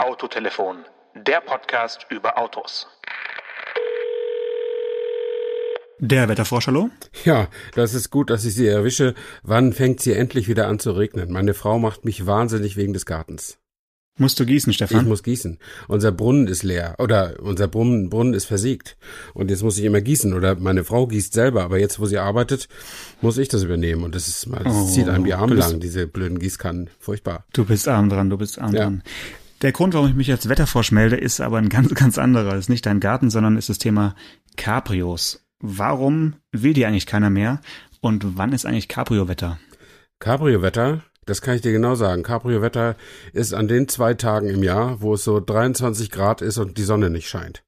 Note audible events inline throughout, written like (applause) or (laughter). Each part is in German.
Autotelefon, der Podcast über Autos. Der Wetterfrosch, hallo? Ja, das ist gut, dass ich Sie erwische. Wann fängt sie endlich wieder an zu regnen? Meine Frau macht mich wahnsinnig wegen des Gartens. Musst du gießen, Stefan? Ich muss gießen. Unser Brunnen ist leer oder unser Brunnen, Brunnen ist versiegt. Und jetzt muss ich immer gießen oder meine Frau gießt selber. Aber jetzt, wo sie arbeitet, muss ich das übernehmen. Und das ist, das oh, zieht einem die Arme lang, diese blöden Gießkannen. Furchtbar. Du bist arm dran, du bist arm ja. dran. Der Grund, warum ich mich als Wetterfrosch melde, ist aber ein ganz, ganz anderer. Es ist nicht dein Garten, sondern ist das Thema Cabrios. Warum will die eigentlich keiner mehr? Und wann ist eigentlich Cabrio-Wetter? Cabrio-Wetter das kann ich dir genau sagen. Cabrio-Wetter ist an den zwei Tagen im Jahr, wo es so 23 Grad ist und die Sonne nicht scheint.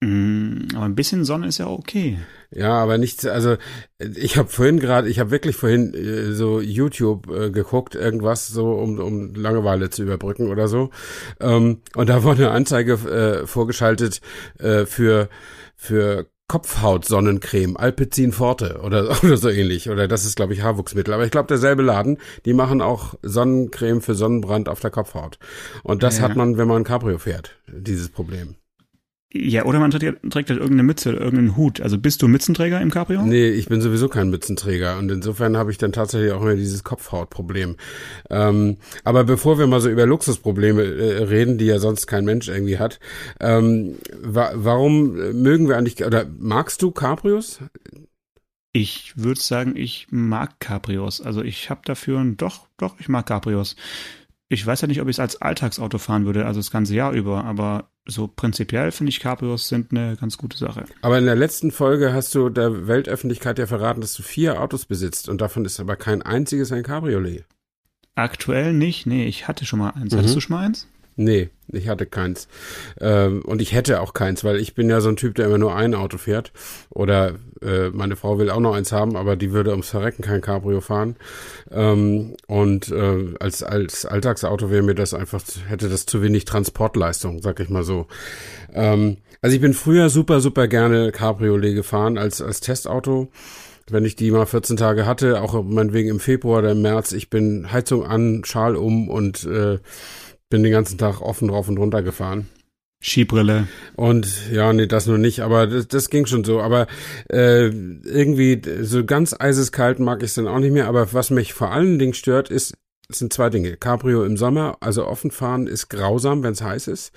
Mm, aber ein bisschen Sonne ist ja okay. Ja, aber nichts, also ich habe vorhin gerade, ich habe wirklich vorhin äh, so YouTube äh, geguckt, irgendwas so, um, um Langeweile zu überbrücken oder so. Ähm, und da wurde eine Anzeige äh, vorgeschaltet äh, für, für Kopfhaut-Sonnencreme, Alpecin Forte oder, (laughs) oder so ähnlich. Oder das ist, glaube ich, Haarwuchsmittel. Aber ich glaube, derselbe Laden, die machen auch Sonnencreme für Sonnenbrand auf der Kopfhaut. Und das ja. hat man, wenn man Cabrio fährt, dieses Problem. Ja, oder man trägt, trägt halt irgendeine Mütze oder irgendeinen Hut. Also bist du Mützenträger im Cabrio? Nee, ich bin sowieso kein Mützenträger und insofern habe ich dann tatsächlich auch immer dieses Kopfhautproblem. Ähm, aber bevor wir mal so über Luxusprobleme äh, reden, die ja sonst kein Mensch irgendwie hat, ähm, wa warum mögen wir eigentlich, oder magst du Cabrios? Ich würde sagen, ich mag Cabrios. Also ich habe dafür, doch, doch, ich mag Cabrios. Ich weiß ja nicht, ob ich es als Alltagsauto fahren würde, also das ganze Jahr über, aber so prinzipiell finde ich Cabrios sind eine ganz gute Sache. Aber in der letzten Folge hast du der Weltöffentlichkeit ja verraten, dass du vier Autos besitzt und davon ist aber kein einziges ein Cabriolet. Aktuell nicht, nee, ich hatte schon mal eins. Mhm. Hattest du schon mal eins? Nee, ich hatte keins. Ähm, und ich hätte auch keins, weil ich bin ja so ein Typ, der immer nur ein Auto fährt. Oder äh, meine Frau will auch noch eins haben, aber die würde ums Verrecken kein Cabrio fahren. Ähm, und äh, als, als Alltagsauto wäre mir das einfach, hätte das zu wenig Transportleistung, sag ich mal so. Ähm, also ich bin früher super, super gerne Cabriolet gefahren als, als Testauto wenn ich die mal 14 Tage hatte, auch meinetwegen im Februar oder im März, ich bin Heizung an, Schal um und äh, bin den ganzen Tag offen drauf und runter gefahren. Skibrille. Und ja, nee, das nur nicht, aber das, das ging schon so. Aber äh, irgendwie so ganz eiseskalt mag ich es dann auch nicht mehr. Aber was mich vor allen Dingen stört, ist, sind zwei Dinge. Cabrio im Sommer, also offen fahren, ist grausam, wenn es heiß ist.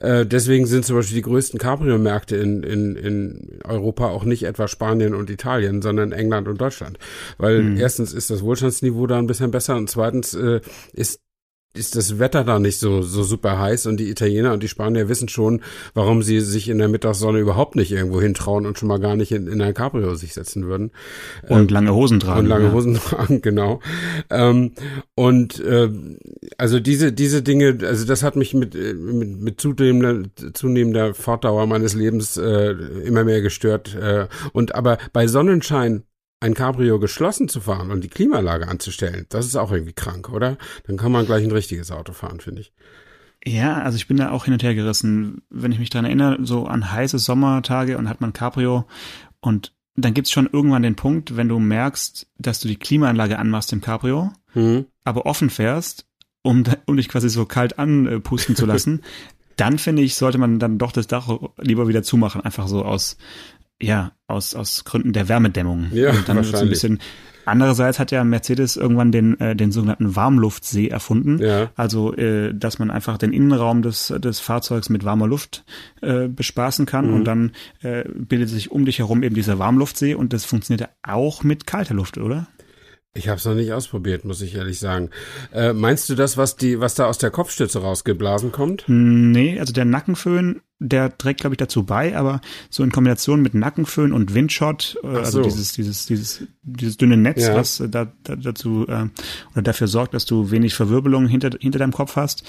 Äh, deswegen sind zum Beispiel die größten Cabrio-Märkte in, in, in Europa auch nicht etwa Spanien und Italien, sondern England und Deutschland. Weil mhm. erstens ist das Wohlstandsniveau da ein bisschen besser und zweitens äh, ist ist das Wetter da nicht so, so super heiß und die Italiener und die Spanier wissen schon, warum sie sich in der Mittagssonne überhaupt nicht irgendwo hintrauen und schon mal gar nicht in, in ein Cabrio sich setzen würden. Und ähm, lange Hosen tragen. Und lange ja. Hosen (laughs) tragen, genau. Ähm, und äh, also diese, diese Dinge, also das hat mich mit, mit, mit zunehmender, zunehmender Fortdauer meines Lebens äh, immer mehr gestört. Äh, und aber bei Sonnenschein ein Cabrio geschlossen zu fahren und die Klimaanlage anzustellen, das ist auch irgendwie krank, oder? Dann kann man gleich ein richtiges Auto fahren, finde ich. Ja, also ich bin da auch hin und her gerissen. Wenn ich mich daran erinnere, so an heiße Sommertage und hat man Cabrio und dann gibt's schon irgendwann den Punkt, wenn du merkst, dass du die Klimaanlage anmachst im Cabrio, mhm. aber offen fährst, um, um dich quasi so kalt anpusten zu lassen, (laughs) dann finde ich, sollte man dann doch das Dach lieber wieder zumachen, einfach so aus ja, aus, aus Gründen der Wärmedämmung. Ja, und dann wahrscheinlich. So ein bisschen, Andererseits hat ja Mercedes irgendwann den, äh, den sogenannten Warmluftsee erfunden. Ja. Also, äh, dass man einfach den Innenraum des, des Fahrzeugs mit warmer Luft äh, bespaßen kann mhm. und dann äh, bildet sich um dich herum eben dieser Warmluftsee und das funktioniert ja auch mit kalter Luft, oder? Ich habe es noch nicht ausprobiert, muss ich ehrlich sagen. Äh, meinst du das, was die, was da aus der Kopfstütze rausgeblasen kommt? Nee, also der Nackenföhn, der trägt, glaube ich, dazu bei, aber so in Kombination mit Nackenföhn und Windshot, äh, also dieses, dieses, dieses, dieses dünne Netz, ja. was da, da, dazu äh, oder dafür sorgt, dass du wenig Verwirbelung hinter, hinter deinem Kopf hast,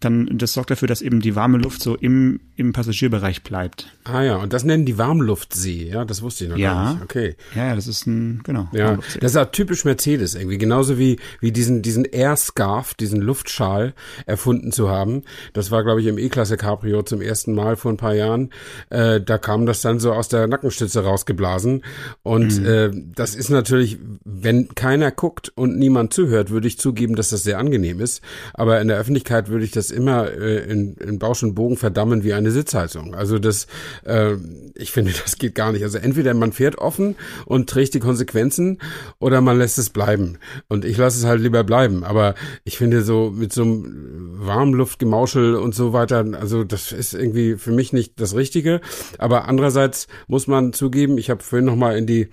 dann das sorgt dafür, dass eben die warme Luft so im, im Passagierbereich bleibt. Ah ja, und das nennen die Warmluftsee, ja, das wusste ich noch ja. gar nicht. Okay. Ja, ja, das ist ein, genau. Ja, das ist auch typisch Mercedes irgendwie, genauso wie, wie diesen, diesen Air Scarf, diesen Luftschal erfunden zu haben. Das war, glaube ich, im E-Klasse Cabrio zum ersten Mal vor ein paar Jahren. Äh, da kam das dann so aus der Nackenstütze rausgeblasen. Und mhm. äh, das ist natürlich wenn keiner guckt und niemand zuhört, würde ich zugeben, dass das sehr angenehm ist. Aber in der Öffentlichkeit würde ich das immer äh, in, in Bausch und Bogen verdammen wie eine Sitzheizung. Also das, äh, ich finde, (laughs) das geht gar nicht. Also entweder man fährt offen und trägt die Konsequenzen oder man lässt es bleiben. Und ich lasse es halt lieber bleiben. Aber ich finde so mit so einem Warmluftgemauschel und so weiter, also das ist irgendwie für mich nicht das Richtige. Aber andererseits muss man zugeben, ich habe vorhin noch mal in die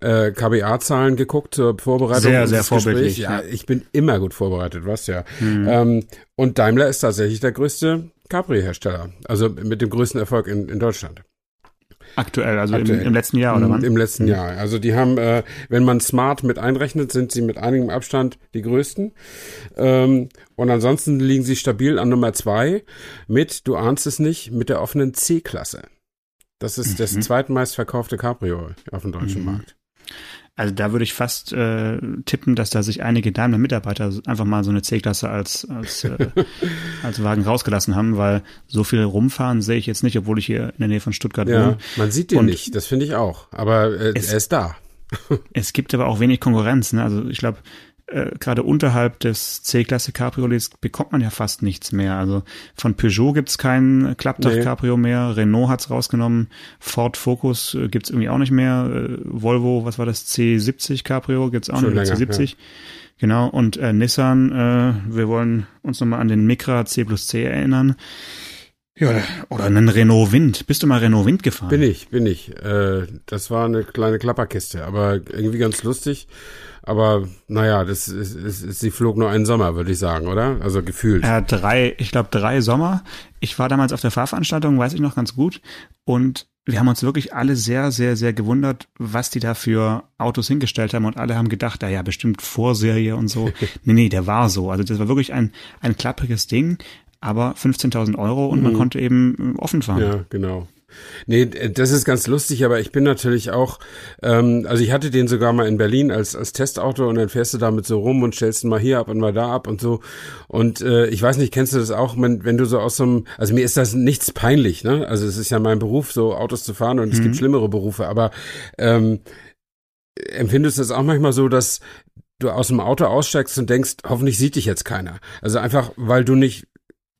äh, KBA-Zahlen geguckt zur Vorbereitung. Sehr, sehr vorbildlich. Ja, ich bin immer gut vorbereitet, was ja. Mhm. Ähm, und Daimler ist tatsächlich der größte Capri-Hersteller, also mit dem größten Erfolg in, in Deutschland. Aktuell, also Aktuell. Im, Im, letzten Jahr, oder wann? Im letzten Jahr. Also die haben, äh, wenn man Smart mit einrechnet, sind sie mit einigem Abstand die größten. Ähm, und ansonsten liegen sie stabil an Nummer zwei mit, du ahnst es nicht, mit der offenen C-Klasse. Das ist mhm. das zweitmeistverkaufte Cabrio auf dem deutschen mhm. Markt. Also da würde ich fast äh, tippen, dass da sich einige Daimler-Mitarbeiter einfach mal so eine C-Klasse als, als, äh, (laughs) als Wagen rausgelassen haben, weil so viel rumfahren sehe ich jetzt nicht, obwohl ich hier in der Nähe von Stuttgart ja, wohne. Man sieht den Und nicht, das finde ich auch. Aber äh, es, er ist da. (laughs) es gibt aber auch wenig Konkurrenz. Ne? Also ich glaube, äh, gerade unterhalb des C-Klasse Cabriolets bekommt man ja fast nichts mehr. Also von Peugeot gibt's kein Klappdach-Cabrio nee. mehr, Renault hat's rausgenommen, Ford Focus äh, gibt's irgendwie auch nicht mehr, äh, Volvo, was war das, C70 Cabrio gibt's auch Schon nicht, länger, C70. Ja. Genau, und äh, Nissan, äh, wir wollen uns nochmal an den Micra C plus C erinnern. Ja, oder einen Renault Wind. Bist du mal Renault Wind gefahren? Bin ich, bin ich. Äh, das war eine kleine Klapperkiste, aber irgendwie ganz lustig. Aber naja, das ist, ist, ist, sie flog nur einen Sommer, würde ich sagen, oder? Also gefühlt. Ja, drei, ich glaube drei Sommer. Ich war damals auf der Fahrveranstaltung, weiß ich noch ganz gut. Und wir haben uns wirklich alle sehr, sehr, sehr gewundert, was die da für Autos hingestellt haben und alle haben gedacht, da ja, bestimmt Vorserie und so. (laughs) nee, nee, der war so. Also das war wirklich ein, ein klappriges Ding, aber 15.000 Euro und mhm. man konnte eben offen fahren. Ja, genau. Nee, das ist ganz lustig, aber ich bin natürlich auch, ähm, also ich hatte den sogar mal in Berlin als, als Testauto und dann fährst du damit so rum und stellst ihn mal hier ab und mal da ab und so. Und äh, ich weiß nicht, kennst du das auch, wenn, wenn du so aus so einem, also mir ist das nichts peinlich, ne? Also es ist ja mein Beruf, so Autos zu fahren und mhm. es gibt mhm. schlimmere Berufe, aber ähm, empfindest du das auch manchmal so, dass du aus dem Auto aussteigst und denkst, hoffentlich sieht dich jetzt keiner. Also einfach, weil du nicht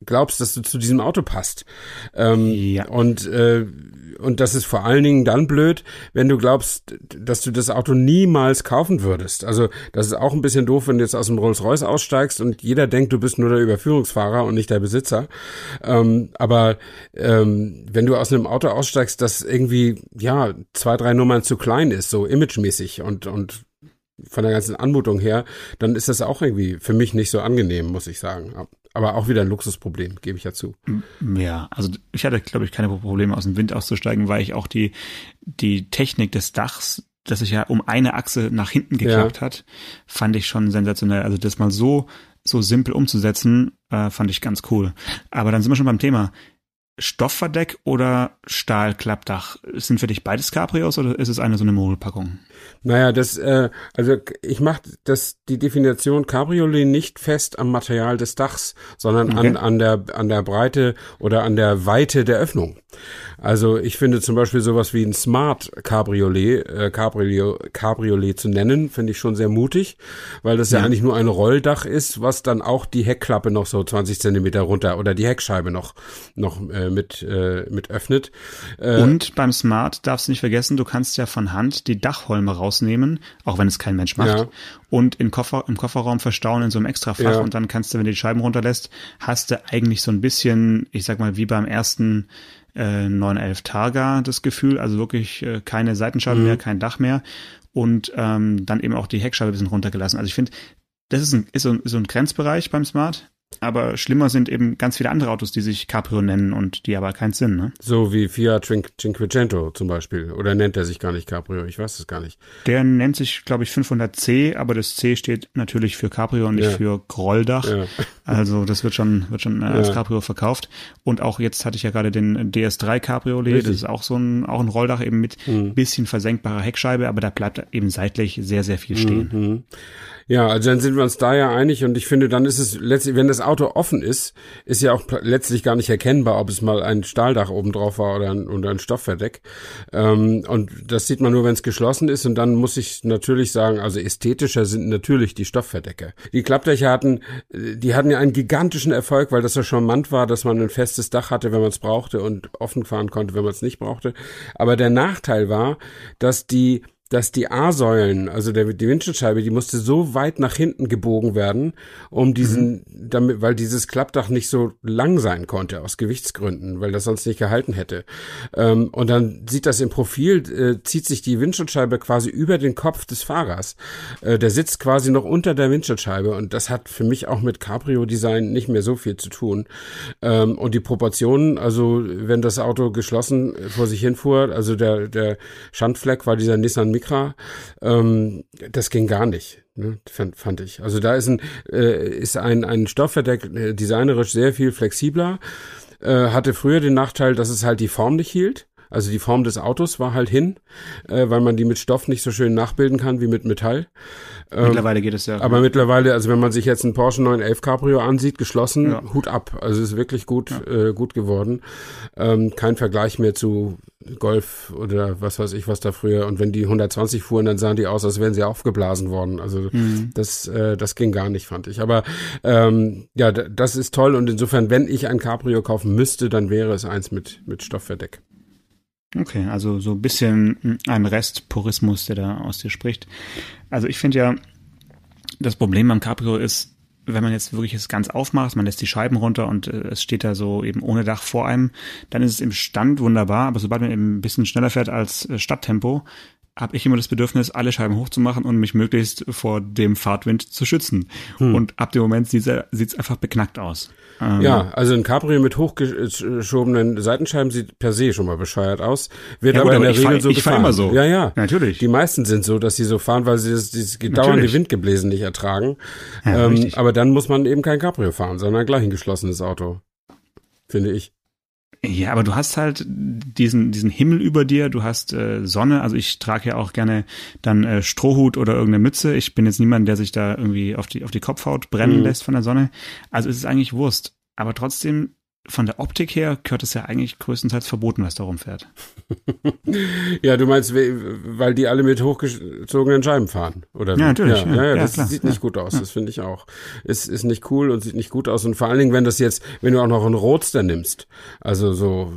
glaubst, dass du zu diesem Auto passt. Ähm, ja. Und äh, und das ist vor allen Dingen dann blöd, wenn du glaubst, dass du das Auto niemals kaufen würdest. Also das ist auch ein bisschen doof, wenn du jetzt aus dem Rolls-Royce aussteigst und jeder denkt, du bist nur der Überführungsfahrer und nicht der Besitzer. Ähm, aber ähm, wenn du aus einem Auto aussteigst, das irgendwie ja zwei, drei Nummern zu klein ist, so imagemäßig und und von der ganzen Anmutung her, dann ist das auch irgendwie für mich nicht so angenehm, muss ich sagen. Aber auch wieder ein Luxusproblem, gebe ich ja zu. Ja, also ich hatte, glaube ich, keine Probleme aus dem Wind auszusteigen, weil ich auch die, die Technik des Dachs, das sich ja um eine Achse nach hinten geklappt ja. hat, fand ich schon sensationell. Also das mal so, so simpel umzusetzen, äh, fand ich ganz cool. Aber dann sind wir schon beim Thema. Stoffverdeck oder Stahlklappdach? Sind für dich beides Cabrios oder ist es eine so eine Mogelpackung? Naja, das, äh, also ich mache das die Definition Cabriolet nicht fest am Material des Dachs, sondern okay. an, an der an der Breite oder an der Weite der Öffnung. Also ich finde zum Beispiel sowas wie ein Smart Cabriolet, äh, Cabriolet, Cabriolet zu nennen, finde ich schon sehr mutig, weil das ja. ja. eigentlich nur ein Rolldach ist, was dann auch die Heckklappe noch so 20 Zentimeter runter oder die Heckscheibe noch noch äh, mit äh, mit öffnet. Äh, Und beim Smart darfst du nicht vergessen, du kannst ja von Hand die Dachholme rausnehmen, auch wenn es kein Mensch macht, ja. und in Koffer, im Kofferraum verstauen in so einem Extrafach ja. und dann kannst du, wenn du die Scheiben runterlässt, hast du eigentlich so ein bisschen, ich sag mal, wie beim ersten äh, 911 Targa das Gefühl, also wirklich äh, keine Seitenscheibe mhm. mehr, kein Dach mehr und ähm, dann eben auch die Heckscheibe ein bisschen runtergelassen. Also ich finde, das ist, ein, ist, so, ist so ein Grenzbereich beim Smart. Aber schlimmer sind eben ganz viele andere Autos, die sich Caprio nennen und die aber keinen Sinn, ne? So wie Fiat Cinquecento zum Beispiel. Oder nennt er sich gar nicht Caprio? Ich weiß es gar nicht. Der nennt sich, glaube ich, 500C, aber das C steht natürlich für Caprio und nicht ja. für Grolldach. Ja. Also das wird schon, wird schon äh, als ja. Cabrio verkauft. Und auch jetzt hatte ich ja gerade den DS3 Cabriolet. Richtig. Das ist auch so ein, auch ein Rolldach eben mit mhm. bisschen versenkbarer Heckscheibe, aber da bleibt eben seitlich sehr, sehr viel stehen. Mhm. Ja, also dann sind wir uns da ja einig und ich finde, dann ist es letztlich, wenn das Auto offen ist, ist ja auch letztlich gar nicht erkennbar, ob es mal ein Stahldach oben drauf war oder ein, oder ein Stoffverdeck. Ähm, und das sieht man nur, wenn es geschlossen ist. Und dann muss ich natürlich sagen, also ästhetischer sind natürlich die Stoffverdecke. Die Klappdächer hatten, die hatten ja einen gigantischen Erfolg, weil das so charmant war, dass man ein festes Dach hatte, wenn man es brauchte und offen fahren konnte, wenn man es nicht brauchte. Aber der Nachteil war, dass die dass die A-Säulen, also der, die Windschutzscheibe, die musste so weit nach hinten gebogen werden, um diesen, mhm. damit, weil dieses Klappdach nicht so lang sein konnte aus Gewichtsgründen, weil das sonst nicht gehalten hätte. Ähm, und dann sieht das im Profil, äh, zieht sich die Windschutzscheibe quasi über den Kopf des Fahrers. Äh, der sitzt quasi noch unter der Windschutzscheibe und das hat für mich auch mit Cabrio-Design nicht mehr so viel zu tun. Ähm, und die Proportionen, also wenn das Auto geschlossen vor sich hinfuhr, also der, der Schandfleck war dieser Nissan Micra, ähm, das ging gar nicht. Ne, fand, fand ich. Also da ist ein, äh, ist ein, ein Stoffverdeck äh, designerisch sehr viel flexibler. Äh, hatte früher den Nachteil, dass es halt die Form nicht hielt. Also die Form des Autos war halt hin, äh, weil man die mit Stoff nicht so schön nachbilden kann wie mit Metall. Ähm, mittlerweile geht es ja. Aber mittlerweile, also wenn man sich jetzt einen Porsche 911 Cabrio ansieht, geschlossen, ja. Hut ab. Also es ist wirklich gut, ja. äh, gut geworden. Ähm, kein Vergleich mehr zu Golf oder was weiß ich was da früher. Und wenn die 120 fuhren, dann sahen die aus, als wären sie aufgeblasen worden. Also mhm. das, äh, das ging gar nicht, fand ich. Aber ähm, ja, das ist toll. Und insofern, wenn ich ein Cabrio kaufen müsste, dann wäre es eins mit, mit Stoffverdeck. Okay, also so ein bisschen ein Restpurismus, der da aus dir spricht. Also ich finde ja, das Problem beim Cabrio ist, wenn man jetzt wirklich es ganz aufmacht, man lässt die Scheiben runter und äh, es steht da so eben ohne Dach vor einem, dann ist es im Stand wunderbar, aber sobald man eben ein bisschen schneller fährt als äh, Stadttempo, habe ich immer das Bedürfnis, alle Scheiben hochzumachen und mich möglichst vor dem Fahrtwind zu schützen. Hm. Und ab dem Moment sieht es einfach beknackt aus. Ähm, ja, also ein Cabrio mit hochgeschobenen Seitenscheiben sieht per se schon mal bescheuert aus. Wird ja, aber gut, in der Regel fahr, so ich gefahren. Ich immer so. Ja, ja. Natürlich. Die meisten sind so, dass sie so fahren, weil sie das, dieses dauernde Windgebläsen nicht ertragen. Ja, ähm, aber dann muss man eben kein Cabrio fahren, sondern gleich ein geschlossenes Auto. Finde ich. Ja, aber du hast halt diesen, diesen Himmel über dir, du hast äh, Sonne, also ich trage ja auch gerne dann äh, Strohhut oder irgendeine Mütze. Ich bin jetzt niemand, der sich da irgendwie auf die, auf die Kopfhaut brennen mhm. lässt von der Sonne. Also es ist eigentlich Wurst. Aber trotzdem von der Optik her gehört es ja eigentlich größtenteils verboten, was da rumfährt. (laughs) ja, du meinst, weil die alle mit hochgezogenen Scheiben fahren, oder? Ja, natürlich. Ja, ja, ja, ja das klar, sieht nicht gut aus. Das finde ich auch. Es ist nicht cool und sieht nicht gut aus. Und vor allen Dingen, wenn das jetzt, wenn du auch noch einen Roadster nimmst, also so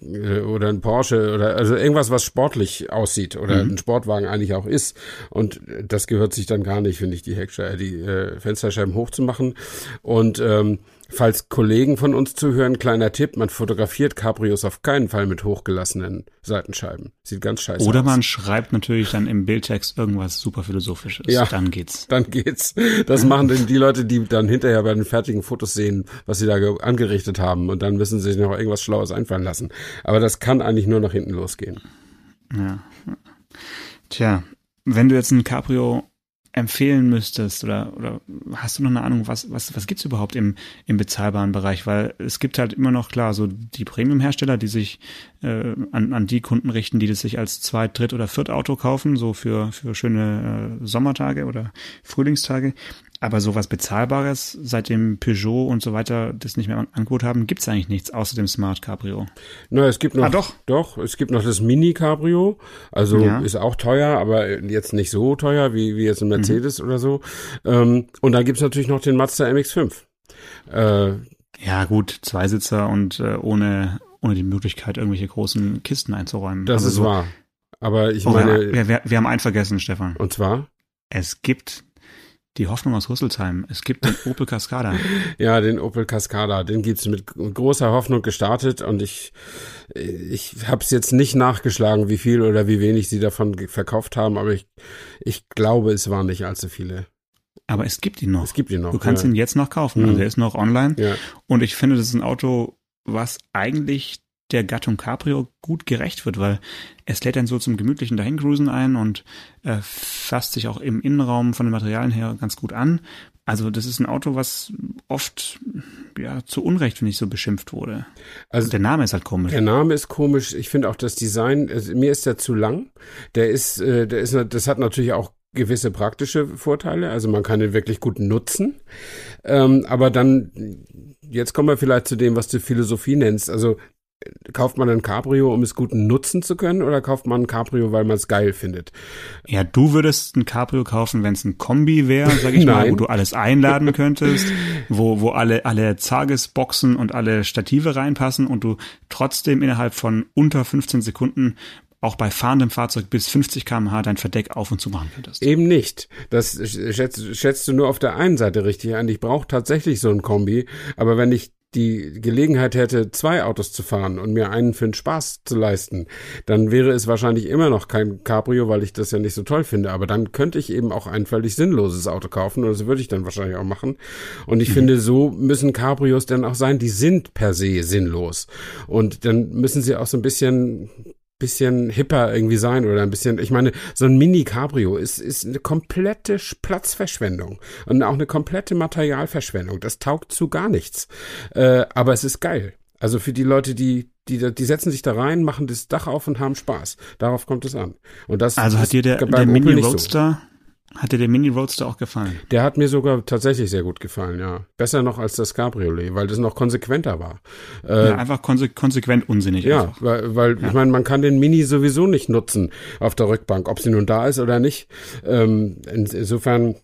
äh, oder ein Porsche oder also irgendwas, was sportlich aussieht oder mhm. ein Sportwagen eigentlich auch ist. Und das gehört sich dann gar nicht, finde ich, die Heckscheibe, die äh, Fensterscheiben hochzumachen. Und ähm, Falls Kollegen von uns zuhören, kleiner Tipp, man fotografiert Cabrios auf keinen Fall mit hochgelassenen Seitenscheiben. Sieht ganz scheiße Oder aus. man schreibt natürlich dann im Bildtext irgendwas super philosophisches. Ja, dann geht's. Dann geht's. Das machen denn die Leute, die dann hinterher bei den fertigen Fotos sehen, was sie da angerichtet haben und dann müssen sie sich noch irgendwas Schlaues einfallen lassen. Aber das kann eigentlich nur nach hinten losgehen. Ja. Tja, wenn du jetzt ein Cabrio empfehlen müsstest oder, oder hast du noch eine Ahnung, was, was, was gibt's überhaupt im, im bezahlbaren Bereich? Weil es gibt halt immer noch, klar, so die Premium-Hersteller, die sich äh, an, an die Kunden richten, die das sich als Zweit-, Dritt- oder Viert-Auto kaufen, so für, für schöne äh, Sommertage oder Frühlingstage. Aber sowas Bezahlbares, seitdem Peugeot und so weiter das nicht mehr im Angebot haben, gibt's eigentlich nichts außer dem Smart Cabrio. Na, es gibt noch, ah, doch. doch, es gibt noch das Mini Cabrio. Also ja. ist auch teuer, aber jetzt nicht so teuer wie, wie jetzt ein Mercedes mhm. oder so. Ähm, und dann gibt's natürlich noch den Mazda MX5. Äh, ja, gut, Zweisitzer und äh, ohne, ohne die Möglichkeit, irgendwelche großen Kisten einzuräumen. Das also ist so, wahr. Aber ich oh, meine. Wir, wir, wir haben einen vergessen, Stefan. Und zwar? Es gibt die Hoffnung aus Rüsselsheim. Es gibt den Opel Cascada. (laughs) ja, den Opel Cascada. Den gibt's mit großer Hoffnung gestartet und ich, ich habe es jetzt nicht nachgeschlagen, wie viel oder wie wenig sie davon verkauft haben, aber ich, ich glaube, es waren nicht allzu viele. Aber es gibt ihn noch. Es gibt ihn noch. Du kannst ja. ihn jetzt noch kaufen. Also mhm. er ist noch online. Ja. Und ich finde, das ist ein Auto, was eigentlich der Gattung Cabrio gut gerecht wird, weil es lädt dann so zum gemütlichen Dahingruisen ein und äh, fasst sich auch im Innenraum von den Materialien her ganz gut an. Also das ist ein Auto, was oft ja zu Unrecht finde ich so beschimpft wurde. Also und der Name ist halt komisch. Der Name ist komisch. Ich finde auch das Design. Also mir ist der zu lang. Der ist, äh, der ist, das hat natürlich auch gewisse praktische Vorteile, also man kann ihn wirklich gut nutzen. Ähm, aber dann, jetzt kommen wir vielleicht zu dem, was du Philosophie nennst. Also kauft man ein Cabrio, um es gut nutzen zu können, oder kauft man ein Cabrio, weil man es geil findet? Ja, du würdest ein Cabrio kaufen, wenn es ein Kombi wäre, sag ich mal, wo du alles einladen könntest, wo, wo alle, alle Zagesboxen und alle Stative reinpassen und du trotzdem innerhalb von unter 15 Sekunden auch bei fahrendem Fahrzeug bis 50 km/h dein Verdeck auf und zu machen könntest. Eben nicht. Das schätzt, schätzt du nur auf der einen Seite richtig ein. Ich brauche tatsächlich so ein Kombi, aber wenn ich die Gelegenheit hätte, zwei Autos zu fahren und mir einen für den Spaß zu leisten, dann wäre es wahrscheinlich immer noch kein Cabrio, weil ich das ja nicht so toll finde. Aber dann könnte ich eben auch ein völlig sinnloses Auto kaufen und das würde ich dann wahrscheinlich auch machen. Und ich mhm. finde, so müssen Cabrios dann auch sein. Die sind per se sinnlos. Und dann müssen sie auch so ein bisschen bisschen hipper irgendwie sein oder ein bisschen, ich meine, so ein Mini-Cabrio ist, ist eine komplette Platzverschwendung und auch eine komplette Materialverschwendung. Das taugt zu gar nichts. Äh, aber es ist geil. Also für die Leute, die, die, die setzen sich da rein, machen das Dach auf und haben Spaß. Darauf kommt es an. Und das also hat dir der, der Mini Roadster hat dir der Mini Roadster auch gefallen? Der hat mir sogar tatsächlich sehr gut gefallen, ja. Besser noch als das Cabriolet, weil das noch konsequenter war. Äh, ja, einfach konse konsequent unsinnig. Ja, einfach. weil, weil ja. ich meine, man kann den Mini sowieso nicht nutzen auf der Rückbank, ob sie nun da ist oder nicht. Ähm, insofern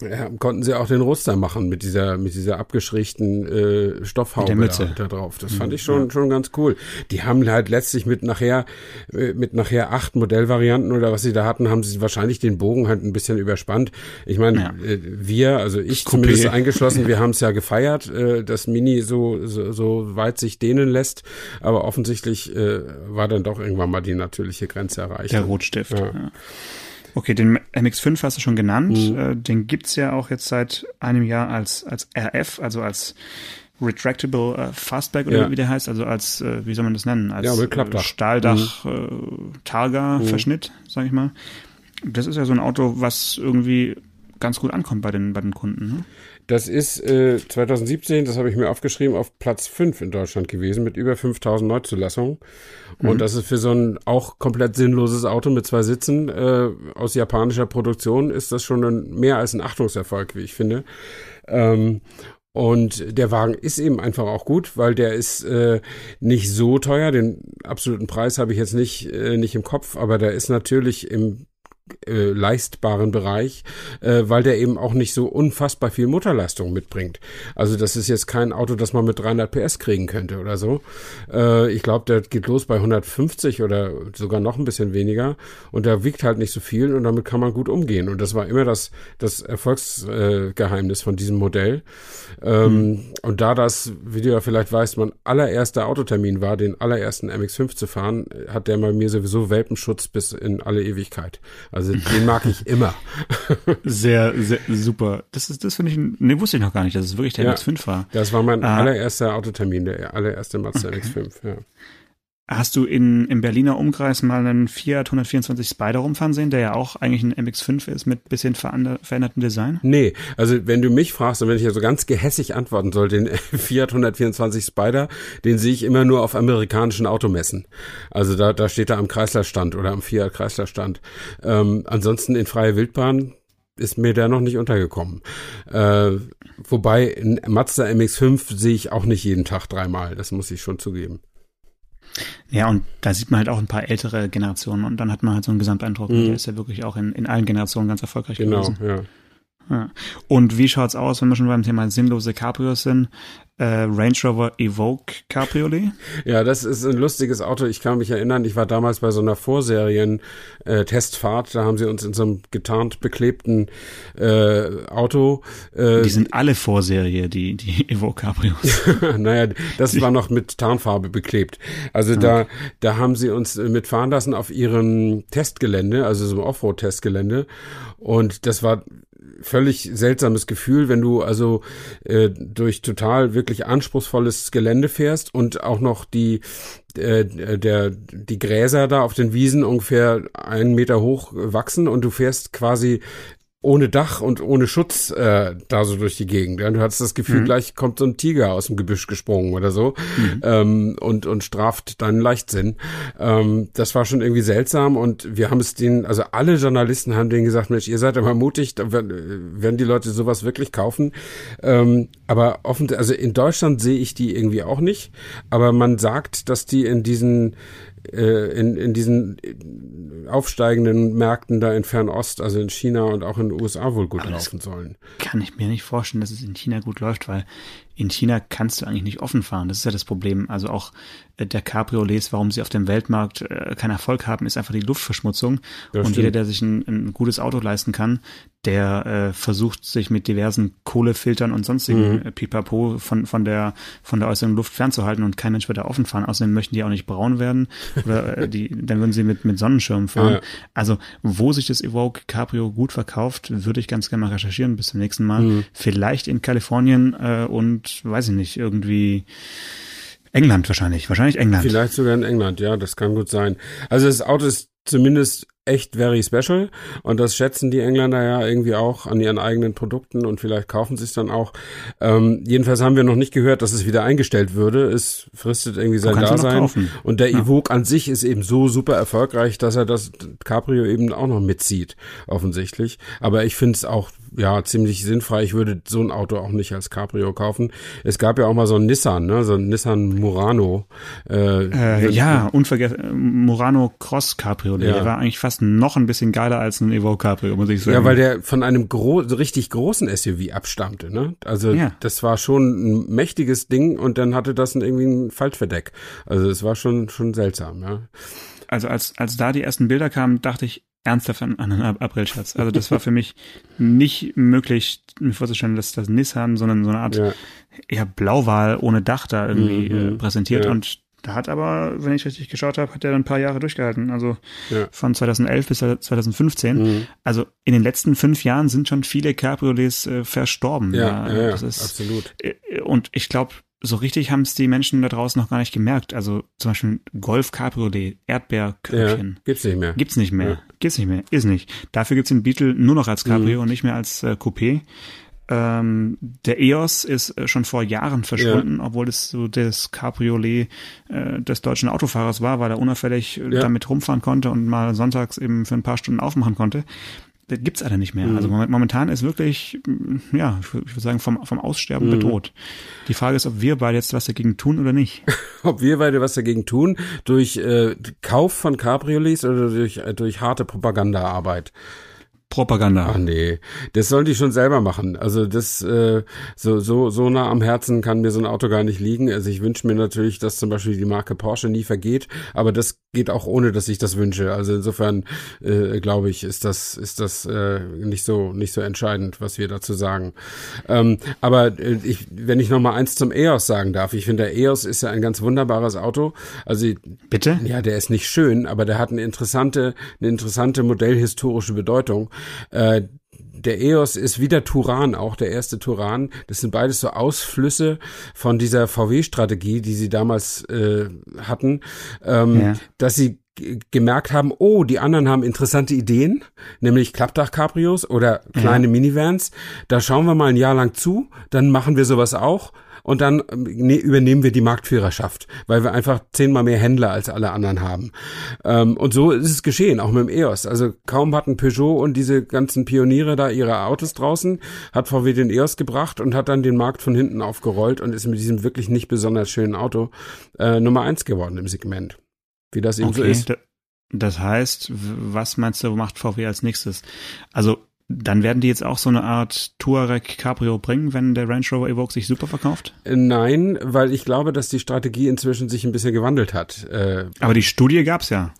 ja, konnten sie auch den Roster machen mit dieser mit dieser abgeschrägten äh, Stoffhaube da, da, drauf. Das fand ich schon ja. schon ganz cool. Die haben halt letztlich mit nachher äh, mit nachher acht Modellvarianten oder was sie da hatten, haben sie wahrscheinlich den Bogen halt ein bisschen überspannt. Ich meine, ja. äh, wir, also ich Coupé. zumindest eingeschlossen, wir haben es ja gefeiert, äh, dass Mini so, so so weit sich dehnen lässt, aber offensichtlich äh, war dann doch irgendwann mal die natürliche Grenze erreicht. Der Rotstift. Ja. Okay, den MX5 hast du schon genannt. Mhm. Äh, den gibt's ja auch jetzt seit einem Jahr als, als RF, also als Retractable äh, Fastback oder ja. wie der heißt, also als, äh, wie soll man das nennen? Als ja, äh, Stahldach mhm. äh, mhm. sag ich mal. Das ist ja so ein Auto, was irgendwie ganz gut ankommt bei den, bei den Kunden. Ne? Das ist äh, 2017, das habe ich mir aufgeschrieben, auf Platz 5 in Deutschland gewesen mit über 5000 Neuzulassungen. Mhm. Und das ist für so ein auch komplett sinnloses Auto mit zwei Sitzen äh, aus japanischer Produktion, ist das schon ein, mehr als ein Achtungserfolg, wie ich finde. Ähm, und der Wagen ist eben einfach auch gut, weil der ist äh, nicht so teuer. Den absoluten Preis habe ich jetzt nicht, äh, nicht im Kopf, aber der ist natürlich im äh, leistbaren Bereich, äh, weil der eben auch nicht so unfassbar viel Motorleistung mitbringt. Also das ist jetzt kein Auto, das man mit 300 PS kriegen könnte oder so. Äh, ich glaube, der geht los bei 150 oder sogar noch ein bisschen weniger und der wiegt halt nicht so viel und damit kann man gut umgehen. Und das war immer das, das Erfolgsgeheimnis von diesem Modell. Ähm, mhm. Und da das, wie du ja vielleicht weißt, mein allererster Autotermin war, den allerersten MX5 zu fahren, hat der bei mir sowieso Welpenschutz bis in alle Ewigkeit. Also den mag ich immer. (laughs) sehr, sehr super. Das ist, das finde ich, ne, wusste ich noch gar nicht, dass es wirklich der ja, MX5 war. Das war mein ah. allererster Autotermin, der allererste Mazda okay. MX5, ja. Hast du in, im Berliner Umkreis mal einen Fiat 124 Spider rumfahren sehen, der ja auch eigentlich ein MX5 ist mit bisschen verändertem Design? Nee, also wenn du mich fragst und wenn ich ja so ganz gehässig antworten soll, den (laughs) Fiat 124 Spider, den sehe ich immer nur auf amerikanischen Automessen. Also da, da steht er am Chrysler-Stand oder am Fiat Chrysler-Stand. Ähm, ansonsten in freie Wildbahn ist mir der noch nicht untergekommen. Äh, wobei ein Mazda MX5 sehe ich auch nicht jeden Tag dreimal, das muss ich schon zugeben. Ja, und da sieht man halt auch ein paar ältere Generationen und dann hat man halt so einen Gesamteindruck. Mhm. Der ist ja wirklich auch in, in allen Generationen ganz erfolgreich genau, gewesen. Genau, ja. Ja. Und wie schaut's aus, wenn wir schon beim Thema sinnlose Cabrios sind? Äh, Range Rover Evoque Cabriolet? Ja, das ist ein lustiges Auto. Ich kann mich erinnern, ich war damals bei so einer Vorserien-Testfahrt. Äh, da haben sie uns in so einem getarnt beklebten äh, Auto. Äh, die sind alle Vorserie, die, die (laughs) Evoque Cabrios. (laughs) naja, das war noch mit Tarnfarbe beklebt. Also okay. da, da haben sie uns mitfahren lassen auf ihrem Testgelände, also so einem Offroad-Testgelände. Und das war völlig seltsames Gefühl, wenn du also äh, durch total wirklich anspruchsvolles Gelände fährst und auch noch die äh, der die Gräser da auf den Wiesen ungefähr einen Meter hoch wachsen und du fährst quasi ohne Dach und ohne Schutz äh, da so durch die Gegend. Ja? Du hattest das Gefühl, mhm. gleich kommt so ein Tiger aus dem Gebüsch gesprungen oder so mhm. ähm, und, und straft deinen Leichtsinn. Ähm, das war schon irgendwie seltsam und wir haben es denen, also alle Journalisten haben denen gesagt, Mensch, ihr seid immer mutig, da werden die Leute sowas wirklich kaufen. Ähm, aber offen, also in Deutschland sehe ich die irgendwie auch nicht, aber man sagt, dass die in diesen äh, in, in diesen aufsteigenden Märkten da in Fernost, also in China und auch in den USA wohl gut laufen sollen. Kann ich mir nicht vorstellen, dass es in China gut läuft, weil in China kannst du eigentlich nicht offen fahren. Das ist ja das Problem. Also auch äh, der Cabriolets, warum sie auf dem Weltmarkt äh, keinen Erfolg haben, ist einfach die Luftverschmutzung. Ja, und jeder, der sich ein, ein, gutes Auto leisten kann, der äh, versucht sich mit diversen Kohlefiltern und sonstigen mhm. Pipapo von, von der, von der äußeren Luft fernzuhalten und kein Mensch wird da offen fahren. Außerdem möchten die auch nicht braun werden oder äh, die, (laughs) dann würden sie mit, mit Sonnenschirmen fahren. Ja. Also, wo sich das Evoque Cabrio gut verkauft, würde ich ganz gerne mal recherchieren bis zum nächsten Mal. Mhm. Vielleicht in Kalifornien äh, und weiß ich nicht, irgendwie England wahrscheinlich, wahrscheinlich England. Vielleicht sogar in England, ja, das kann gut sein. Also das Auto ist zumindest echt very special und das schätzen die Engländer ja irgendwie auch an ihren eigenen Produkten und vielleicht kaufen sie es dann auch. Ähm, jedenfalls haben wir noch nicht gehört, dass es wieder eingestellt würde. Es fristet irgendwie sein Dasein und der ja. Evoque an sich ist eben so super erfolgreich, dass er das Cabrio eben auch noch mitzieht, offensichtlich. Aber ich finde es auch ja ziemlich sinnfrei. Ich würde so ein Auto auch nicht als Cabrio kaufen. Es gab ja auch mal so ein Nissan, ne, so ein Nissan Murano. Äh, äh, ja, unvergessen Murano Cross Cabrio. Ja. Der war eigentlich fast noch ein bisschen geiler als ein Evo Cabrio, muss ich sagen. Ja, weil der von einem gro richtig großen SUV abstammte, ne? Also ja. das war schon ein mächtiges Ding und dann hatte das irgendwie ein Faltverdeck. Also es war schon schon seltsam, ja. Also als als da die ersten Bilder kamen, dachte ich, ernsthaft an einen Aprilscherz. Also das war für mich nicht möglich, mir vorzustellen, dass das Nissan, sondern so eine Art ja. eher Blauwal ohne Dach da irgendwie mhm. äh, präsentiert ja. und da hat aber, wenn ich richtig geschaut habe, hat er dann ein paar Jahre durchgehalten. Also ja. von 2011 bis 2015. Mhm. Also in den letzten fünf Jahren sind schon viele Cabriolets äh, verstorben. Ja, ja, ja, das ist, absolut. Äh, und ich glaube, so richtig haben es die Menschen da draußen noch gar nicht gemerkt. Also zum Beispiel Golf Cabriolet, Erdbeerkörbchen. Ja, gibt's nicht mehr. Gibt's nicht mehr. Ja. Gibt's nicht mehr. Ist nicht. Dafür gibt's den Beetle nur noch als Cabrio mhm. und nicht mehr als äh, Coupé. Ähm, der EOS ist äh, schon vor Jahren verschwunden, ja. obwohl es so das Cabriolet äh, des deutschen Autofahrers war, weil er unauffällig äh, ja. damit rumfahren konnte und mal sonntags eben für ein paar Stunden aufmachen konnte das gibt's alle nicht mehr. Mhm. Also momentan ist wirklich, ja, ich würde sagen, vom, vom Aussterben mhm. bedroht. Die Frage ist, ob wir beide jetzt was dagegen tun oder nicht. (laughs) ob wir beide was dagegen tun, durch äh, Kauf von Cabriolets oder durch, äh, durch harte Propagandaarbeit. Propaganda. Ach nee, das sollen die schon selber machen. Also das äh, so so so nah am Herzen kann mir so ein Auto gar nicht liegen. Also ich wünsche mir natürlich, dass zum Beispiel die Marke Porsche nie vergeht, aber das geht auch ohne, dass ich das wünsche. Also insofern äh, glaube ich, ist das ist das äh, nicht so nicht so entscheidend, was wir dazu sagen. Ähm, aber äh, ich, wenn ich noch mal eins zum EOS sagen darf, ich finde der EOS ist ja ein ganz wunderbares Auto. Also bitte? Ja, der ist nicht schön, aber der hat eine interessante eine interessante modellhistorische Bedeutung. Äh, der EOS ist wie der Turan, auch der erste Turan. Das sind beides so Ausflüsse von dieser VW-Strategie, die sie damals äh, hatten, ähm, ja. dass sie gemerkt haben, oh, die anderen haben interessante Ideen, nämlich Klappdach-Cabrios oder kleine ja. Minivans. Da schauen wir mal ein Jahr lang zu, dann machen wir sowas auch und dann ne, übernehmen wir die Marktführerschaft, weil wir einfach zehnmal mehr Händler als alle anderen haben. Ähm, und so ist es geschehen, auch mit dem EOS. Also kaum hatten Peugeot und diese ganzen Pioniere da ihre Autos draußen, hat VW den EOS gebracht und hat dann den Markt von hinten aufgerollt und ist mit diesem wirklich nicht besonders schönen Auto äh, Nummer eins geworden im Segment. Wie das eben okay. so ist. Das heißt, was meinst du, macht VW als nächstes? Also dann werden die jetzt auch so eine Art Touareg Cabrio bringen, wenn der Range Rover Evoque sich super verkauft? Äh, nein, weil ich glaube, dass die Strategie inzwischen sich ein bisschen gewandelt hat. Äh, Aber die Studie gab's ja.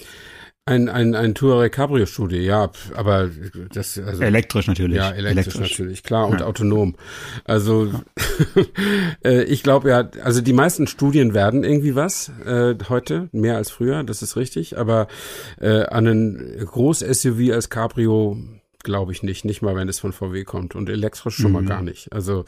Ein, ein, ein Touareg Cabrio Studie, ja, aber das also elektrisch natürlich. Ja, elektrisch, elektrisch. natürlich, klar und ja. autonom. Also ja. (laughs) Äh, ich glaube ja, also die meisten Studien werden irgendwie was äh, heute mehr als früher, das ist richtig, aber äh, an einen Groß SUV als Cabrio glaube ich nicht, nicht mal wenn es von VW kommt und elektrisch schon mhm. mal gar nicht. Also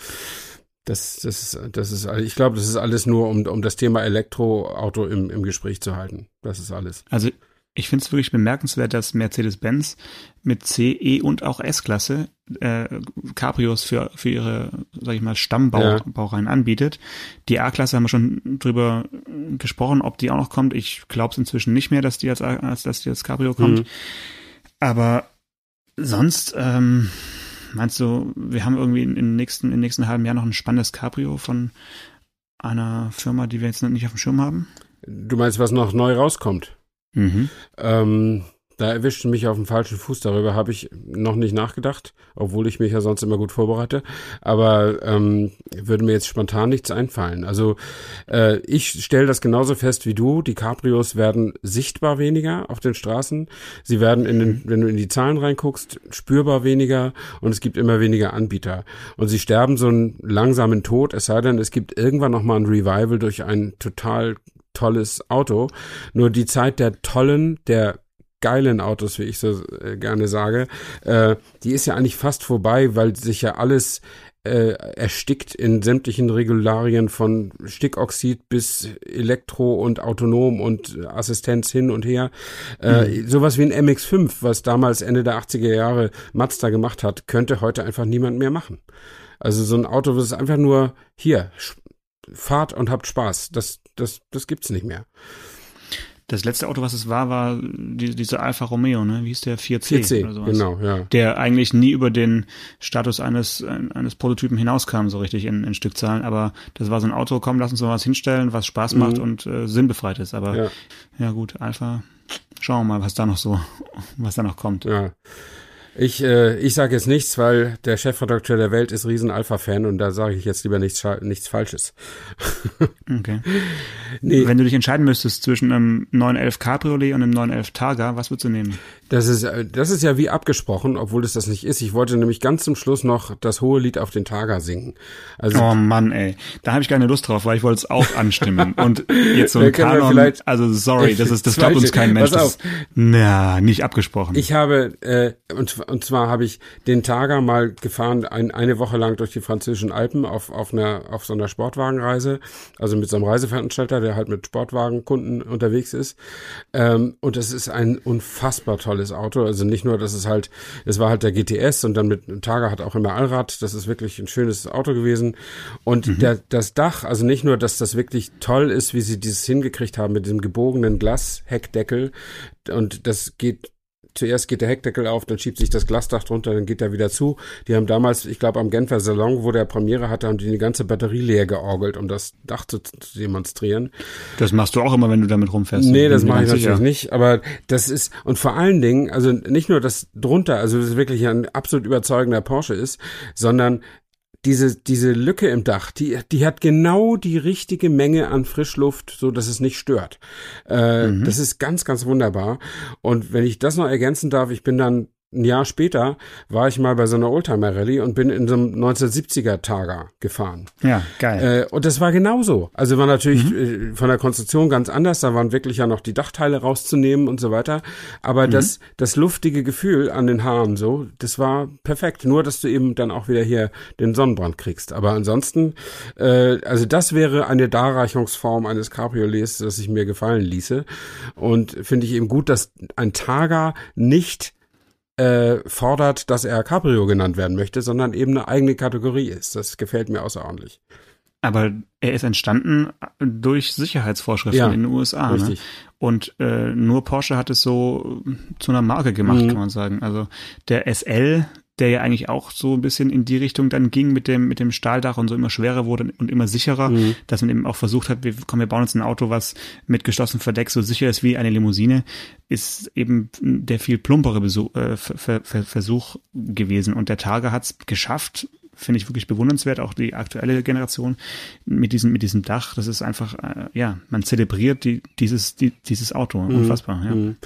das, das ist, das ist, ich glaube, das ist alles nur, um, um das Thema Elektroauto im, im Gespräch zu halten. Das ist alles. Also ich finde es wirklich bemerkenswert, dass Mercedes-Benz mit C, E und auch S-Klasse äh, Cabrios für, für ihre, sag ich mal, Stammbaureihen ja. anbietet. Die A-Klasse haben wir schon drüber gesprochen, ob die auch noch kommt. Ich glaube es inzwischen nicht mehr, dass die als, als dass die als Cabrio kommt. Mhm. Aber sonst, ähm, meinst du, wir haben irgendwie in, in nächsten, im nächsten halben Jahr noch ein spannendes Cabrio von einer Firma, die wir jetzt nicht auf dem Schirm haben? Du meinst, was noch neu rauskommt? Mhm. Ähm, da erwischte mich auf dem falschen Fuß. Darüber habe ich noch nicht nachgedacht, obwohl ich mich ja sonst immer gut vorbereite. Aber ähm, würde mir jetzt spontan nichts einfallen. Also äh, ich stelle das genauso fest wie du. Die Cabrios werden sichtbar weniger auf den Straßen. Sie werden in den, wenn du in die Zahlen reinguckst, spürbar weniger und es gibt immer weniger Anbieter. Und sie sterben so einen langsamen Tod, es sei denn, es gibt irgendwann nochmal ein Revival durch ein total tolles Auto. Nur die Zeit der tollen, der geilen Autos, wie ich so äh, gerne sage, äh, die ist ja eigentlich fast vorbei, weil sich ja alles äh, erstickt in sämtlichen Regularien von Stickoxid bis Elektro und autonom und Assistenz hin und her. Äh, mhm. Sowas wie ein MX5, was damals Ende der 80er Jahre Mazda gemacht hat, könnte heute einfach niemand mehr machen. Also so ein Auto, was ist einfach nur hier, fahrt und habt Spaß. Das, das, das gibt's nicht mehr. Das letzte Auto, was es war, war die, diese Alfa Romeo, ne? Wie hieß der? 4C, 4C oder sowas. Genau, ja. Der eigentlich nie über den Status eines, eines Prototypen hinauskam, so richtig in, in Stückzahlen. Aber das war so ein Auto, komm, lass uns mal was hinstellen, was Spaß macht mhm. und äh, sinnbefreit ist. Aber ja. ja gut, Alpha, schauen wir mal, was da noch so, was da noch kommt. Ja. Ich, äh, ich sage jetzt nichts, weil der Chefredakteur der Welt ist riesen Alpha-Fan und da sage ich jetzt lieber nichts, nichts Falsches. (laughs) okay. Nee. Wenn du dich entscheiden müsstest zwischen einem 911 Cabriolet und einem 911 Targa, was würdest du nehmen? Das ist, äh, das ist ja wie abgesprochen, obwohl es das nicht ist. Ich wollte nämlich ganz zum Schluss noch das hohe Lied auf den Targa singen. Also, oh Mann, ey. Da habe ich keine Lust drauf, weil ich wollte es auch anstimmen. (laughs) Und jetzt so ein Kanon, also sorry, das ist, das glaubt uns kein Mensch. Das, na, nicht abgesprochen. Ich habe, äh, und, und zwar habe ich den Targa mal gefahren, ein, eine Woche lang durch die französischen Alpen auf, auf einer, auf so einer Sportwagenreise, also mit so einem Reiseveranstalter, der halt mit Sportwagenkunden unterwegs ist. Ähm, und es ist ein unfassbar tolles tolles Auto. Also nicht nur, dass es halt, es war halt der GTS und dann mit Targa hat auch immer Allrad. Das ist wirklich ein schönes Auto gewesen. Und mhm. der, das Dach, also nicht nur, dass das wirklich toll ist, wie sie dieses hingekriegt haben mit diesem gebogenen Glasheckdeckel. Und das geht zuerst geht der Heckdeckel auf, dann schiebt sich das Glasdach drunter, dann geht er wieder zu. Die haben damals, ich glaube, am Genfer Salon, wo der Premiere hatte, haben die eine ganze Batterie leer georgelt, um das Dach zu, zu demonstrieren. Das machst du auch immer, wenn du damit rumfährst. Nee, das mache ich natürlich sicher. nicht. Aber das ist, und vor allen Dingen, also nicht nur das drunter, also das ist wirklich ein absolut überzeugender Porsche ist, sondern diese, diese Lücke im Dach, die, die hat genau die richtige Menge an Frischluft, so dass es nicht stört. Äh, mhm. Das ist ganz, ganz wunderbar. Und wenn ich das noch ergänzen darf, ich bin dann ein Jahr später war ich mal bei so einer Oldtimer-Rallye und bin in so einem 1970er Targa gefahren. Ja, geil. Äh, und das war genauso. Also war natürlich mhm. äh, von der Konstruktion ganz anders. Da waren wirklich ja noch die Dachteile rauszunehmen und so weiter. Aber mhm. das, das luftige Gefühl an den Haaren so, das war perfekt. Nur, dass du eben dann auch wieder hier den Sonnenbrand kriegst. Aber ansonsten, äh, also das wäre eine Darreichungsform eines Cabriolets, das ich mir gefallen ließe. Und finde ich eben gut, dass ein Targa nicht äh, fordert, dass er Cabrio genannt werden möchte, sondern eben eine eigene Kategorie ist. Das gefällt mir außerordentlich. Aber er ist entstanden durch Sicherheitsvorschriften ja, in den USA. Ne? Richtig. Ne? Und äh, nur Porsche hat es so zu einer Marke gemacht, mhm. kann man sagen. Also der SL, der ja eigentlich auch so ein bisschen in die Richtung dann ging mit dem, mit dem Stahldach und so immer schwerer wurde und immer sicherer, mhm. dass man eben auch versucht hat, wir, komm, wir bauen uns ein Auto, was mit geschlossenem Verdeck so sicher ist wie eine Limousine, ist eben der viel plumpere Besuch, äh, Versuch gewesen. Und der Targa hat es geschafft, finde ich wirklich bewundernswert, auch die aktuelle Generation mit diesem, mit diesem Dach. Das ist einfach, äh, ja, man zelebriert die, dieses, die, dieses Auto. Mhm. Unfassbar, ja. Mhm.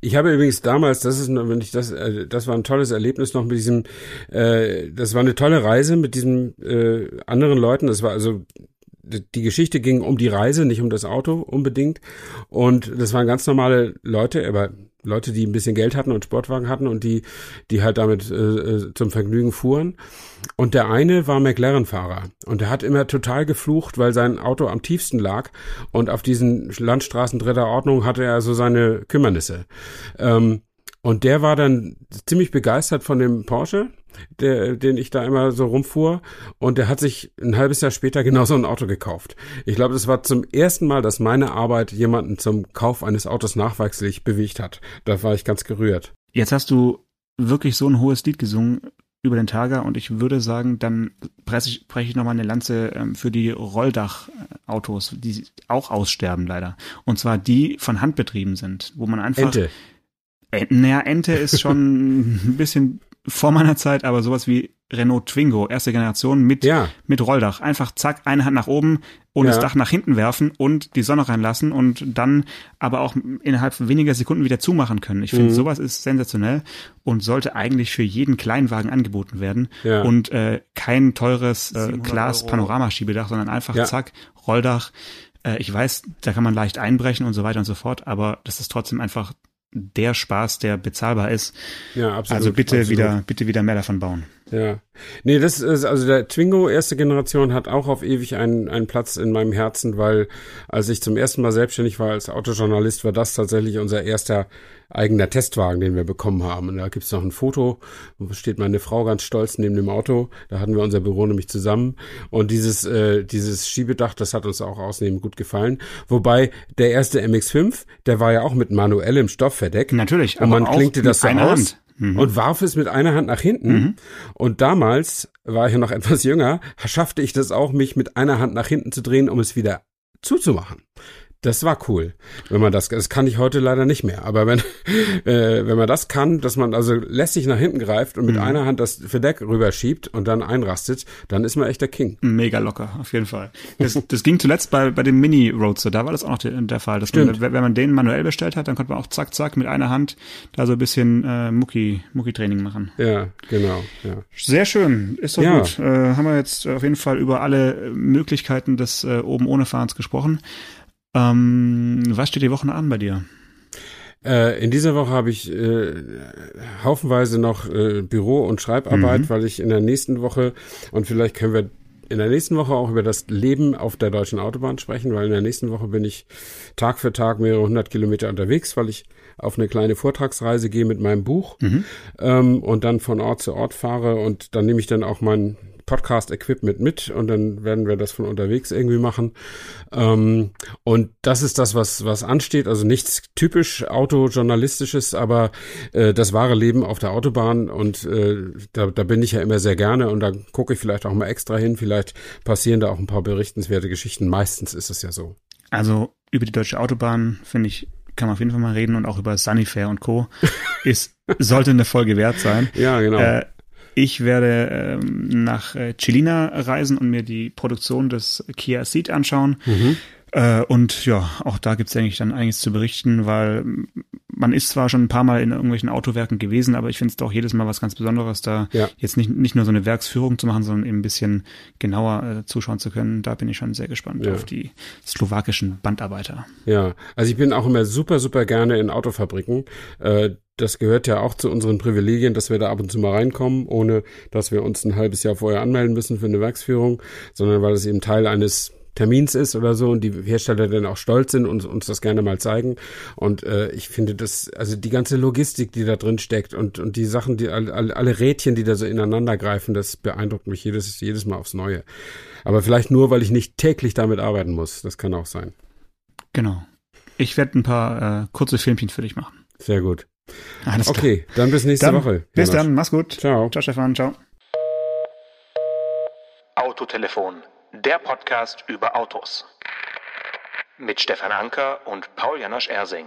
Ich habe übrigens damals, das ist, wenn ich das, äh, das war ein tolles Erlebnis noch mit diesem, äh, das war eine tolle Reise mit diesen äh, anderen Leuten. Das war also die Geschichte ging um die Reise, nicht um das Auto unbedingt. Und das waren ganz normale Leute, aber Leute, die ein bisschen Geld hatten und Sportwagen hatten und die, die halt damit äh, äh zum Vergnügen fuhren. Und der eine war McLaren-Fahrer und der hat immer total geflucht, weil sein Auto am tiefsten lag und auf diesen Landstraßen dritter Ordnung hatte er so seine Kümmernisse. Ähm, und der war dann ziemlich begeistert von dem Porsche, der, den ich da immer so rumfuhr. Und der hat sich ein halbes Jahr später (laughs) genauso ein Auto gekauft. Ich glaube, das war zum ersten Mal, dass meine Arbeit jemanden zum Kauf eines Autos nachweislich bewegt hat. Da war ich ganz gerührt. Jetzt hast du wirklich so ein hohes Lied gesungen über den Tager und ich würde sagen, dann breche ich, breche ich nochmal eine Lanze ähm, für die Rolldachautos, die auch aussterben leider. Und zwar die von Hand betrieben sind, wo man einfach Ente. Naja, Ente ist schon ein bisschen vor meiner Zeit, aber sowas wie Renault Twingo, erste Generation mit, Ja. mit Rolldach. Einfach zack, eine Hand nach oben und Ja. das Dach nach hinten werfen und die Sonne reinlassen und dann aber auch innerhalb weniger Sekunden wieder zumachen können. Ich finde, Mhm. sowas ist sensationell und sollte eigentlich für jeden Kleinwagen angeboten werden Ja. und äh, kein teures äh, 700 Glas Euro. Panoramaschiebedach, sondern einfach Ja. zack, Rolldach. Äh, ich weiß, da kann man leicht einbrechen und so weiter und so fort, aber das ist trotzdem einfach der Spaß, der bezahlbar ist. Ja, absolut. also bitte absolut. wieder, bitte wieder mehr davon bauen. Ja. Nee, das ist, also der Twingo erste Generation hat auch auf ewig einen, einen Platz in meinem Herzen, weil als ich zum ersten Mal selbstständig war als Autojournalist, war das tatsächlich unser erster eigener Testwagen, den wir bekommen haben. Und da gibt's noch ein Foto, wo steht meine Frau ganz stolz neben dem Auto. Da hatten wir unser Büro nämlich zusammen. Und dieses, äh, dieses Schiebedach, das hat uns auch ausnehmend gut gefallen. Wobei der erste MX5, der war ja auch mit manuellem Stoffverdeck. Natürlich, Und man aber auch klinkte das so aus Hand. Mhm. und warf es mit einer Hand nach hinten. Und damals war ich ja noch (laughs) etwas jünger, schaffte ich das auch, mich mit einer Hand nach hinten zu drehen, um es wieder zuzumachen. Das war cool, wenn man das, das kann ich heute leider nicht mehr. Aber wenn, (laughs) äh, wenn man das kann, dass man also lässig nach hinten greift und mit Mhm. einer Hand das Verdeck rüberschiebt und dann einrastet, dann ist man echt der King. Mega locker, auf jeden Fall. Das, das ging zuletzt bei, bei dem Mini-Roadster, da war das auch noch der, der Fall. Dass man, Stimmt. wenn man den manuell bestellt hat, dann konnte man auch zack, zack mit einer Hand da so ein bisschen äh, Mucki, Mucki-Training machen. Ja, genau, ja. Sehr schön, ist doch Ja. gut. Äh, haben wir jetzt auf jeden Fall über alle Möglichkeiten des äh, oben ohne Fahrens gesprochen. Ähm, was steht die Woche an bei dir? Äh, in dieser Woche habe ich äh, haufenweise noch äh, Büro- und Schreibarbeit, Mhm. weil ich in der nächsten Woche und vielleicht können wir in der nächsten Woche auch über das Leben auf der deutschen Autobahn sprechen, weil in der nächsten Woche bin ich Tag für Tag mehrere hundert Kilometer unterwegs, weil ich auf eine kleine Vortragsreise gehe mit meinem Buch Mhm. ähm, und dann von Ort zu Ort fahre und dann nehme ich dann auch mein Podcast-Equipment mit und dann werden wir das von unterwegs irgendwie machen. Ähm, und das ist das, was, was ansteht. Also nichts typisch autojournalistisches, aber äh, das wahre Leben auf der Autobahn und äh, da, da bin ich ja immer sehr gerne und da gucke ich vielleicht auch mal extra hin. Vielleicht passieren da auch ein paar berichtenswerte Geschichten. Meistens ist es ja so. Also über die deutsche Autobahn, finde ich, kann man auf jeden Fall mal reden und auch über Sunnyfair und Co. (laughs) ist, sollte eine Folge wert sein. Ja, genau. Äh, ich werde ähm, nach äh, Chilina reisen und mir die Produktion des Kia Ceed anschauen. Mhm. Äh, und ja, auch da gibt's eigentlich dann einiges zu berichten, weil man ist zwar schon ein paar Mal in irgendwelchen Autowerken gewesen, aber ich finde es doch jedes Mal was ganz Besonderes, da Ja. jetzt nicht, nicht nur so eine Werksführung zu machen, sondern eben ein bisschen genauer äh, zuschauen zu können. Da bin ich schon sehr gespannt Ja. auf die slowakischen Bandarbeiter. Ja, also ich bin auch immer super, super gerne in Autofabriken. Äh, das gehört ja auch zu unseren Privilegien, dass wir da ab und zu mal reinkommen, ohne dass wir uns ein halbes Jahr vorher anmelden müssen für eine Werksführung, sondern weil es eben Teil eines Termins ist oder so und die Hersteller dann auch stolz sind und uns das gerne mal zeigen. Und äh, ich finde das, also die ganze Logistik, die da drin steckt und, und die Sachen, die alle, alle, Rädchen, die da so ineinander greifen, das beeindruckt mich jedes, jedes Mal aufs Neue. Aber vielleicht nur, weil ich nicht täglich damit arbeiten muss. Das kann auch sein. Genau. Ich werde ein paar äh, kurze Filmchen für dich machen. Sehr gut. Alles klar. Okay, dann bis nächste Dann, Woche. Bis Janosch. dann, mach's gut. Ciao. Ciao, Stefan, ciao. Autotelefon, der Podcast über Autos. Mit Stefan Anker und Paul Janosch Ersing.